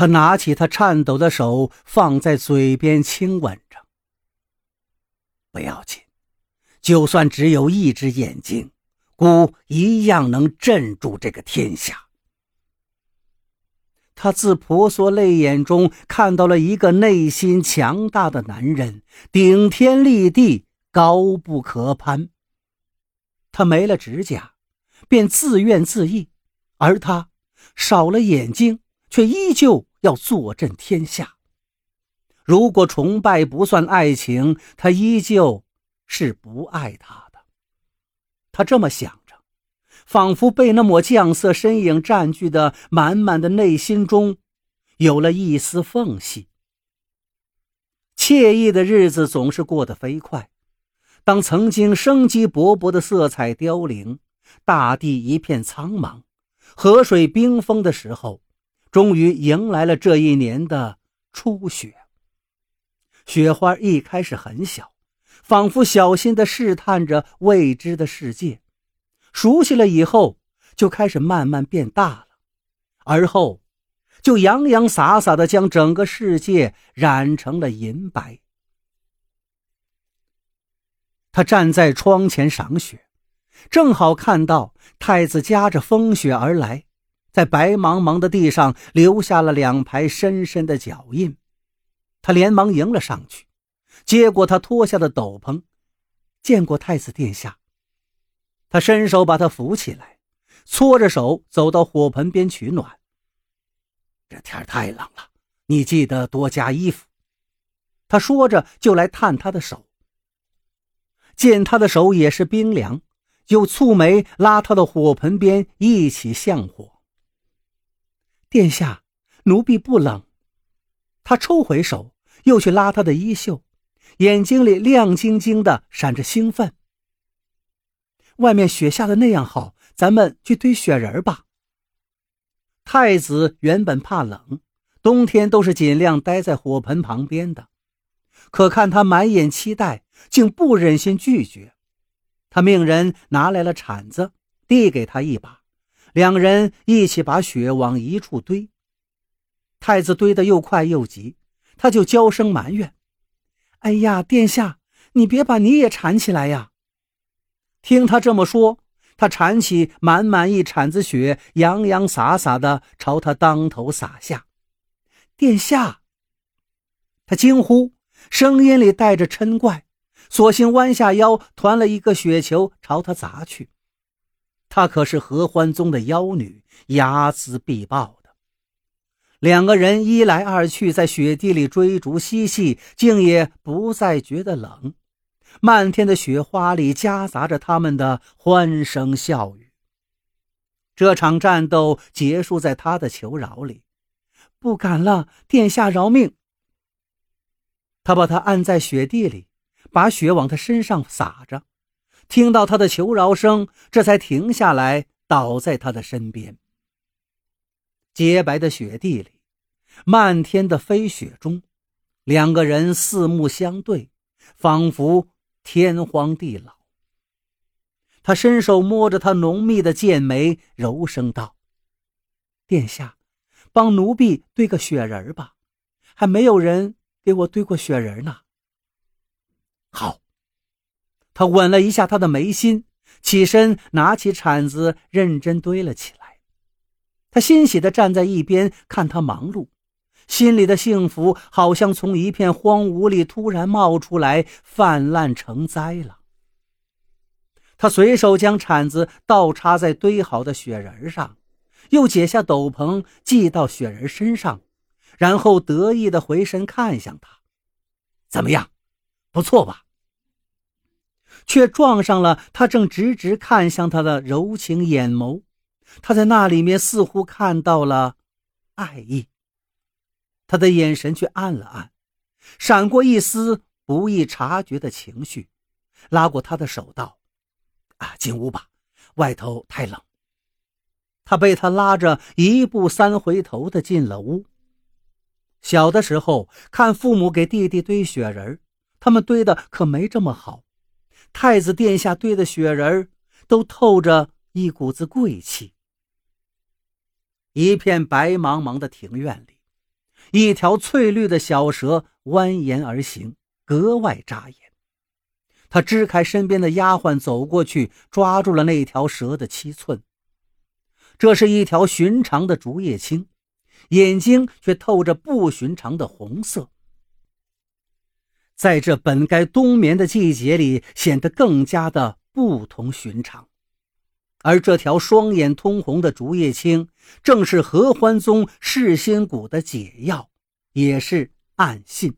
他拿起他颤抖的手，放在嘴边亲吻着。不要紧，就算只有一只眼睛，姑一样能镇住这个天下。他自婆娑泪眼中看到了一个内心强大的男人，顶天立地，高不可攀。他没了指甲，便自怨自艾，而他少了眼睛。却依旧要坐镇天下。如果崇拜不算爱情，他依旧是不爱他的。他这么想着，仿佛被那抹绛色身影占据的满满的内心中，有了一丝缝隙。惬意的日子总是过得飞快。当曾经生机勃勃的色彩凋零，大地一片苍茫，河水冰封的时候。终于迎来了这一年的初雪。雪花一开始很小，仿佛小心地试探着未知的世界。熟悉了以后，就开始慢慢变大了，而后就洋洋洒洒地将整个世界染成了银白。他站在窗前赏雪，正好看到太子夹着风雪而来。在白茫茫的地上留下了两排深深的脚印，他连忙迎了上去，接过他脱下的斗篷，见过太子殿下。他伸手把他扶起来，搓着手走到火盆边取暖。这天太冷了，你记得多加衣服。他说着就来探他的手，见他的手也是冰凉，又蹙眉拉他到火盆边一起向火。殿下，奴婢不冷。他抽回手，又去拉他的衣袖，眼睛里亮晶晶的，闪着兴奋。外面雪下的那样好，咱们去堆雪人吧。太子原本怕冷，冬天都是尽量待在火盆旁边的，可看他满眼期待，竟不忍心拒绝。他命人拿来了铲子，递给他一把。两人一起把雪往一处堆。太子堆得又快又急，他就娇声埋怨：“哎呀，殿下，你别把你也铲起来呀！”听他这么说，他铲起满满一铲子雪，洋洋洒洒的朝他当头洒下。殿下，他惊呼，声音里带着嗔怪，索性弯下腰，团了一个雪球朝他砸去。她可是合欢宗的妖女，睚眦必报的。两个人一来二去，在雪地里追逐嬉戏，竟也不再觉得冷。漫天的雪花里夹杂着他们的欢声笑语。这场战斗结束在他的求饶里：“不敢了，殿下饶命。”他把他按在雪地里，把雪往他身上撒着。听到他的求饶声，这才停下来，倒在他的身边。洁白的雪地里，漫天的飞雪中，两个人四目相对，仿佛天荒地老。他伸手摸着他浓密的剑眉，柔声道：“殿下，帮奴婢堆个雪人吧，还没有人给我堆过雪人呢。”好。他吻了一下她的眉心，起身拿起铲子，认真堆了起来。他欣喜地站在一边看他忙碌，心里的幸福好像从一片荒芜里突然冒出来，泛滥成灾了。他随手将铲子倒插在堆好的雪人上，又解下斗篷系到雪人身上，然后得意地回身看向他：“怎么样，不错吧？”却撞上了他正直直看向他的柔情眼眸，他在那里面似乎看到了爱意。他的眼神却暗了暗，闪过一丝不易察觉的情绪，拉过他的手道：“啊，进屋吧，外头太冷。”他被他拉着一步三回头的进了屋。小的时候看父母给弟弟堆雪人，他们堆的可没这么好。太子殿下堆的雪人都透着一股子贵气。一片白茫茫的庭院里，一条翠绿的小蛇蜿蜒而行，格外扎眼。他支开身边的丫鬟，走过去抓住了那条蛇的七寸。这是一条寻常的竹叶青，眼睛却透着不寻常的红色，在这本该冬眠的季节里，显得更加的不同寻常。而这条双眼通红的竹叶青，正是合欢宗噬心蛊的解药，也是暗信。